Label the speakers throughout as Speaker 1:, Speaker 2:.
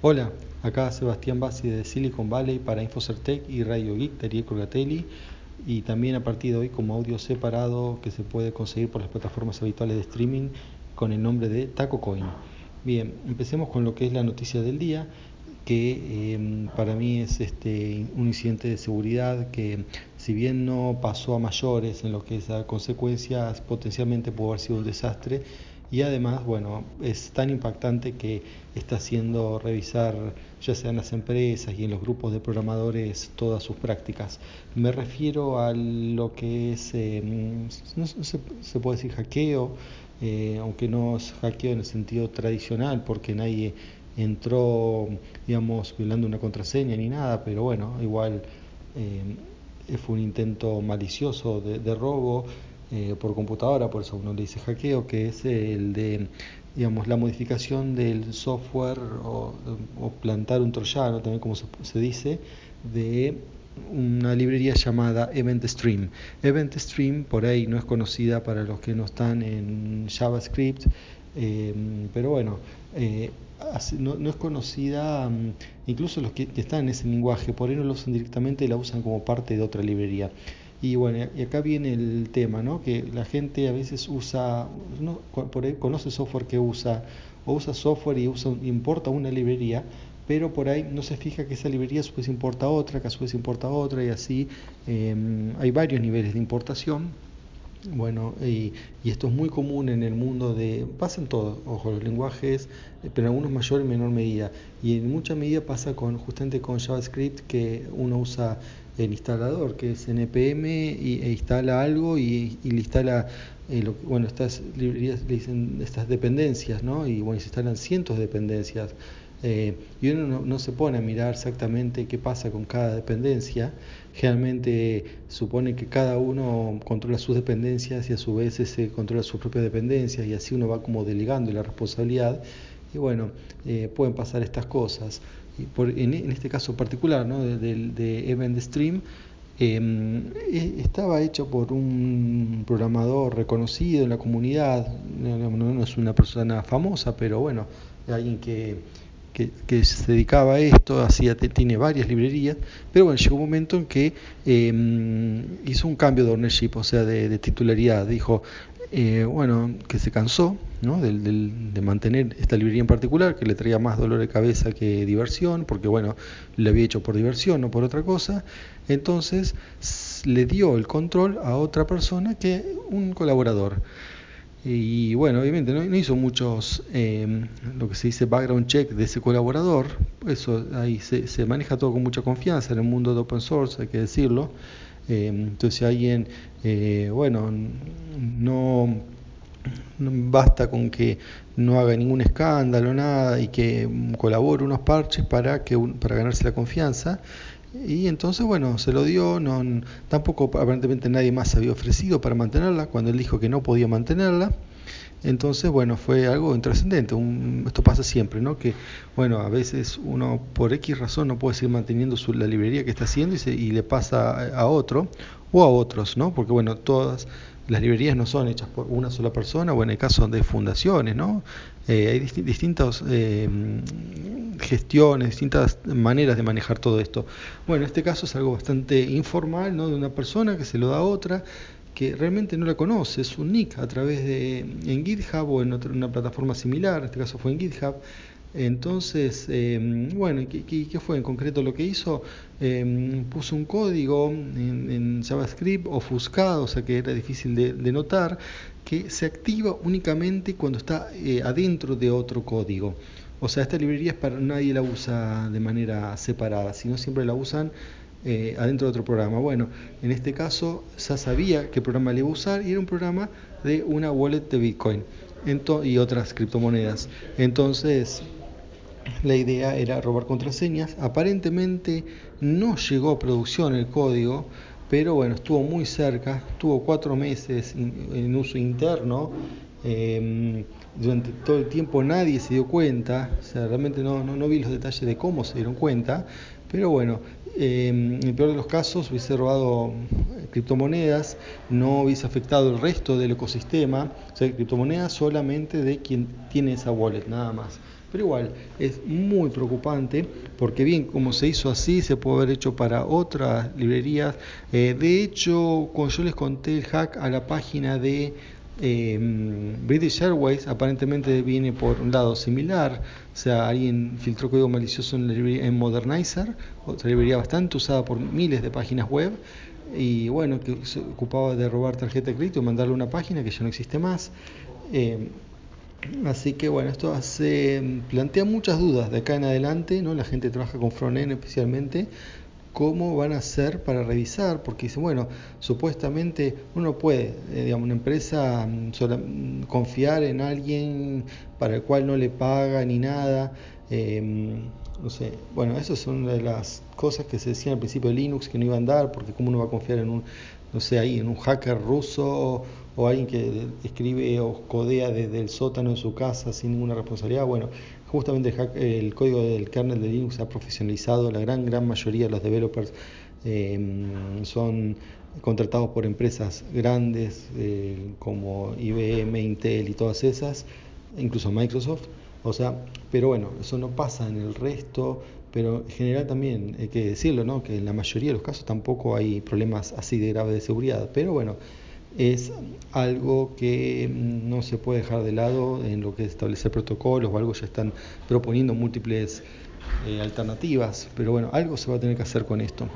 Speaker 1: Hola, acá Sebastián Bassi de Silicon Valley para Infocertec y Radio Geek, Darío Corgatelli y también a partir de hoy como audio separado que se puede conseguir por las plataformas habituales de streaming con el nombre de TacoCoin. Bien, empecemos con lo que es la noticia del día que em, para mí es este, un incidente de seguridad que si bien no pasó a mayores en lo que es a consecuencias potencialmente pudo haber sido un desastre y además bueno es tan impactante que está haciendo revisar ya sea en las empresas y en los grupos de programadores todas sus prácticas. Me refiero a lo que es em, no se, se, puede decir hackeo eh, aunque no es hackeo en el sentido tradicional porque nadie entró, digamos, violando una contraseña ni nada, pero bueno, igual eh, fue un intento malicioso de, robo eh, por computadora, por eso uno le dice hackeo, que es el de, digamos, la modificación del software o, plantar un troyano, también como se, dice, de una librería llamada Event Stream. Event Stream por ahí no es conocida para los que no están en JavaScript, eh, pero bueno, no, es conocida, mm, incluso los que, están en ese lenguaje, por ahí no lo usan directamente la usan como parte de otra librería. Y bueno, y acá viene el tema, ¿no? Que la gente a veces usa, no, conoce software que usa, o usa software y usa, importa una librería, pero por ahí no se fija que esa librería a su vez importa otra, que a su vez importa otra, y así em, hay varios niveles de importación bueno, y, esto es muy común en el mundo de, pasa en todo, ojo, los lenguajes, eh, pero en algunos mayor y menor medida. Y en mucha medida pasa con justamente con JavaScript que uno usa el instalador, que es npm, y, e instala algo y, le instala, eh, bueno, estas librerías le dicen estas dependencias, ¿no? Y bueno, se instalan cientos de dependencias. Eh, y uno no, se pone a mirar exactamente qué pasa con cada dependencia. Generalmente supone que cada uno controla sus dependencias y a su vez ese controla sus propias dependencias y así uno va como delegando la responsabilidad. Y bueno, eh, pueden pasar estas cosas. Por, en, este caso particular ¿no? de, de, Event Stream, em, e, estaba hecho por un programador reconocido en la comunidad, no es una persona famosa, pero bueno, alguien que que, se dedicaba a esto, hacía, tiene varias librerías, pero bueno, llegó un momento en que em, hizo un cambio de ownership, o sea, de, titularidad. Dijo, eh, bueno, que se cansó ¿no? de, de, mantener esta librería en particular, que le traía más dolor de cabeza que diversión, porque bueno, le había hecho por diversión, no por otra cosa. Entonces le dio el control a otra persona que un colaborador. Y bueno, obviamente no, hizo muchos, em, lo que se dice background check de ese colaborador, eso ahí se, maneja todo con mucha confianza en el mundo de open source, hay que decirlo. Em, entonces alguien, eh, bueno, no, basta con que no haga ningún escándalo, nada, y que colabore unos parches para, que, para ganarse la confianza. Y entonces, bueno, se lo dio, no, tampoco aparentemente nadie más había ofrecido para mantenerla, cuando él dijo que no podía mantenerla. Entonces, bueno, fue algo intrascendente. esto pasa siempre, ¿no? Que, bueno, a veces uno por X razón no puede seguir manteniendo su, la librería que está haciendo y, y le pasa a otro o a otros, ¿no? Porque, bueno, todas las librerías no son hechas por una sola persona, o en el caso de fundaciones, ¿no? Eh, hay distintas eh, gestiones, distintas maneras de manejar todo esto. Bueno, en este caso es algo bastante informal, ¿no? De una persona que se lo da a otra, que realmente no la conoce, es un nick a través de en GitHub o en otra, una plataforma similar, en este caso fue en GitHub, entonces, em, bueno, ¿qué, ¿qué, fue en concreto lo que hizo? Em, puso un código en, JavaScript ofuscado, o sea que era difícil de, notar, que se activa únicamente cuando está eh, adentro de otro código. O sea, esta librería es para nadie la usa de manera separada, sino siempre la usan eh, adentro de otro programa. Bueno, en este caso ya sabía qué programa le iba a usar y era un programa de una wallet de Bitcoin y otras criptomonedas. Entonces, la idea era robar contraseñas. Aparentemente no llegó a producción el código, pero bueno, estuvo muy cerca, estuvo cuatro meses en uso interno. Em, durante todo el tiempo nadie se dio cuenta, o sea, realmente no, no, vi los detalles de cómo se dieron cuenta, pero bueno, em, en el peor de los casos hubiese robado criptomonedas, no hubiese afectado el resto del ecosistema, o sea, criptomonedas solamente de quien tiene esa wallet, nada más. Pero igual, es muy preocupante porque bien, como se hizo así, se puede haber hecho para otras librerías. Eh, de hecho, cuando yo les conté el hack a la página de eh, British Airways, aparentemente viene por un lado similar, o sea, alguien filtró código malicioso en, la librería, en Modernizer, otra librería bastante usada por miles de páginas web, y bueno, que se ocupaba de robar tarjeta de crédito y mandarle una página que ya no existe más. Eh, Así que bueno, esto hace, plantea muchas dudas de acá en adelante, ¿no? La gente trabaja con frontend especialmente, cómo van a hacer para revisar, porque dice, bueno, supuestamente uno puede, eh, digamos, una empresa mm, mm, confiar en alguien para el cual no le paga ni nada, em, no sé, bueno, eso son una de las cosas que se decían al principio de Linux que no iban a dar, porque cómo uno va a confiar en un, no sé, ahí, en un hacker ruso o alguien que escribe o codea desde el sótano de su casa sin ninguna responsabilidad. Bueno, justamente el, código del kernel de Linux ha profesionalizado, la gran, gran mayoría de los developers em, son contratados por empresas grandes eh, como IBM, Intel y todas esas, incluso Microsoft. O sea, pero bueno, eso no pasa en el resto, pero en general también hay que decirlo, ¿no? que en la mayoría de los casos tampoco hay problemas así de graves de seguridad. Pero bueno, es algo que mm, no se puede dejar de lado en lo que es establecer protocolos o algo ya están proponiendo múltiples eh, alternativas, pero bueno, algo se va a tener que hacer con esto.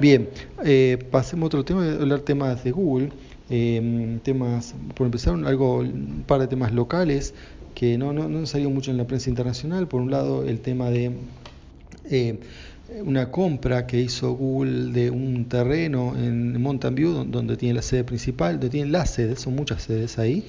Speaker 1: Bien, eh, pasemos a otro tema, hablar temas de Google, eh, temas, por empezar, algo, un par de temas locales que no, no, no han salido mucho en la prensa internacional, por un lado el tema de una compra que hizo Google de un terreno en Mountain View, donde tiene la sede principal, donde tiene las sedes, son muchas sedes ahí.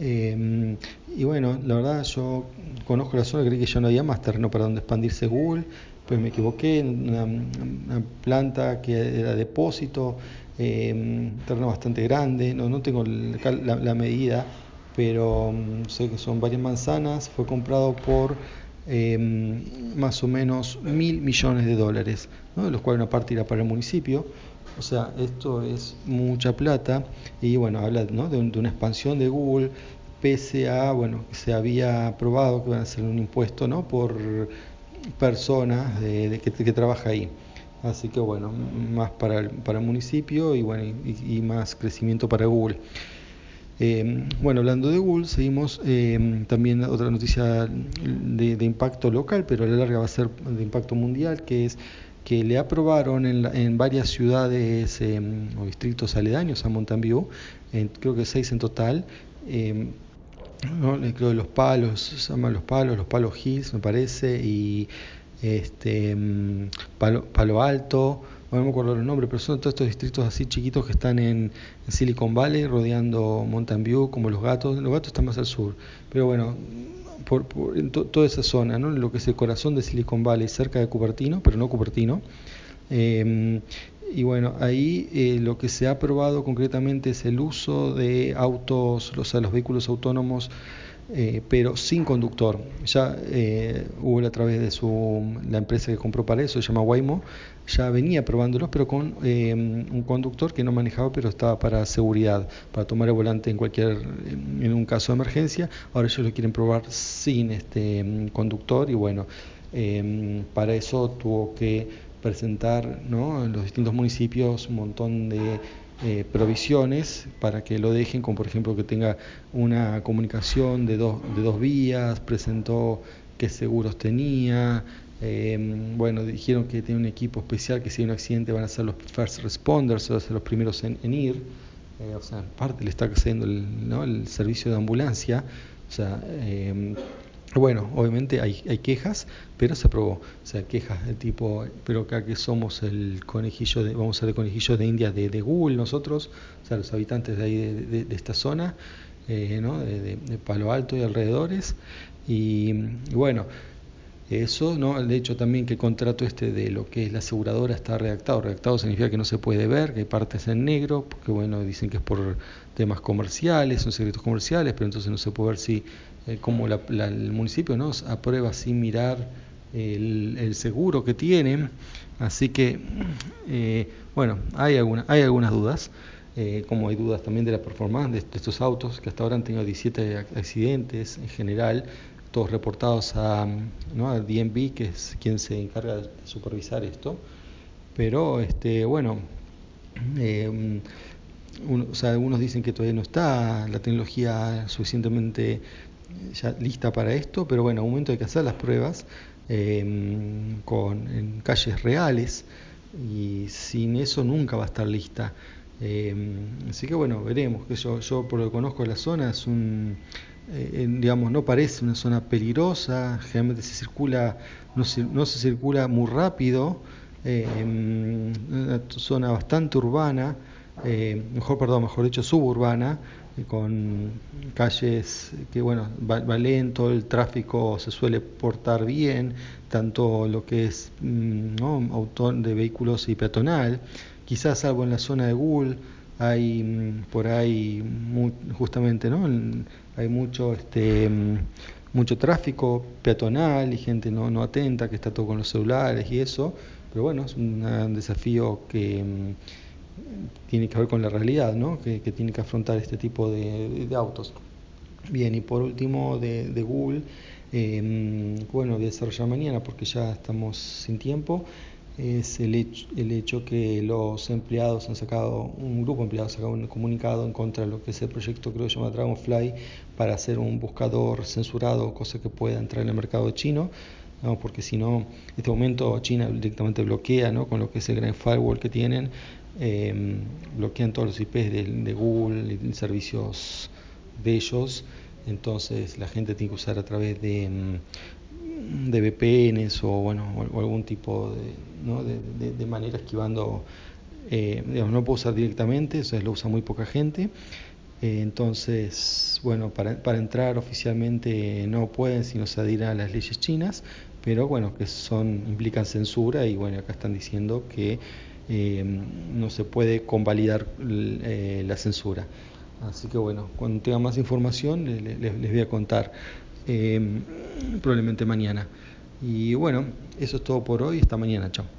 Speaker 1: Eh, y bueno, la verdad yo conozco la zona, creí que ya no había más terreno para donde expandirse Google, pues me equivoqué, una, planta que era depósito, eh, terreno bastante grande, no, no tengo la medida, pero mm, sé que son varias manzanas, fue comprado por Em, más o menos mil millones de dólares, de los cuales una parte irá para el municipio. O sea, esto es mucha plata y bueno, habla de, una expansión de Google, pese a, bueno, que se había aprobado que van a hacer un impuesto ¿no? por persona de, que, trabaja ahí. Así que bueno, más para el, para el municipio y, bueno, y más crecimiento para Google. Eh, bueno, hablando de Google, seguimos eh, también otra noticia de, impacto local, pero a la larga va a ser de impacto mundial, que es que le aprobaron en, varias ciudades eh, o distritos aledaños a Mountain View, creo que seis en total, creo que los palos, se llaman los palos, los palos Hills me parece, y este mm, Palo Alto, no me acuerdo los nombres, pero son todos estos distritos así chiquitos que están en, Silicon Valley, rodeando Mountain View, como los gatos. Los gatos están más al sur, pero bueno, por, en toda esa zona, ¿no? lo que es el corazón de Silicon Valley, cerca de Cupertino, pero no Cupertino. Em, y bueno, ahí eh, lo que se ha probado concretamente es el uso de autos, o sea, los vehículos autónomos eh, pero sin conductor. Ya eh, Google a través de su, la empresa que compró para eso, se llama Waymo, ya venía probándolos, pero con eh, un conductor que no manejaba, pero estaba para seguridad, para tomar el volante en cualquier, en un caso de emergencia. Ahora ellos lo quieren probar sin este conductor y bueno, para eso tuvo que presentar ¿no? en los distintos municipios un montón de eh, provisiones para que lo dejen, como por ejemplo que tenga una comunicación de dos, de dos vías, presentó qué seguros tenía, em, bueno, dijeron que tiene un equipo especial que si hay un accidente van a ser los first responders, van a ser los primeros en, ir, eh, o sea, en parte le está haciendo el, ¿no? el servicio de ambulancia, o sea, em, bueno, obviamente hay, hay quejas, pero se aprobó. O sea, quejas de tipo, pero acá que somos el conejillo de, vamos a ser el conejillo de India de, de Google nosotros, o sea, los habitantes de ahí de, esta zona, eh, ¿no? de, Palo Alto y alrededores. Y, bueno, eso, ¿no? De hecho también que el contrato este de lo que es la aseguradora está redactado. Redactado significa que no se puede ver, que hay partes en negro, porque bueno, dicen que es por temas comerciales, son secretos comerciales, pero entonces no se puede ver si eh, como el municipio nos aprueba sin mirar el, seguro que tiene. Así que, eh, bueno, hay, alguna, hay algunas dudas, eh, como hay dudas también de la performance de, estos autos, que hasta ahora han tenido 17 accidentes en general. Todos reportados a, ¿no? DNB, que es quien se encarga de supervisar esto. Pero este, bueno, eh, o sea, algunos dicen que todavía no está la tecnología suficientemente ya lista para esto, pero bueno, momento hay que hacer las pruebas eh, con, en calles reales y sin eso nunca va a estar lista. Eh, así que bueno, veremos. Que yo, yo por lo que conozco la zona es un, eh, digamos, no parece una zona peligrosa. Generalmente se circula, no se, no se circula muy rápido. Eh, una zona bastante urbana, eh, mejor perdón, mejor dicho suburbana, con calles que bueno va, lento, el tráfico se suele portar bien, tanto lo que es mm, ¿no? autor de vehículos y peatonal, quizás salvo en la zona de Google hay mm, por ahí justamente no hay mucho este mm, mucho tráfico peatonal y gente no, no atenta que está todo con los celulares y eso pero bueno es un desafío que tiene que ver con la realidad, ¿no? que, tiene que afrontar este tipo de, autos. Bien, y por último de, de Google, eh, bueno, voy a desarrollar mañana porque ya estamos sin tiempo, es el hecho, el hecho que los empleados han sacado, un grupo de empleados ha sacado un comunicado en contra de lo que es el proyecto creo que se llama Dragonfly para hacer un buscador censurado, cosa que pueda entrar en el mercado chino. ¿No? porque si no, en este momento China directamente bloquea ¿no? con lo que es el gran firewall que tienen, eh, bloquean todos los IPs de, Google y servicios de ellos, entonces la gente tiene que usar a través de, de VPNs o, bueno, o, algún tipo de, ¿no? de, de, de manera esquivando, eh, digamos, no puedo usar directamente, eso lo usa muy poca gente. Eh, entonces, bueno, para, para, entrar oficialmente no pueden sino se adhieren a las leyes chinas, pero bueno, que son implican censura y bueno, acá están diciendo que eh, no se puede convalidar eh, la censura. Así que bueno, cuando tenga más información les, les, voy a contar, probablemente mañana. Y bueno, eso es todo por hoy, hasta mañana, chao.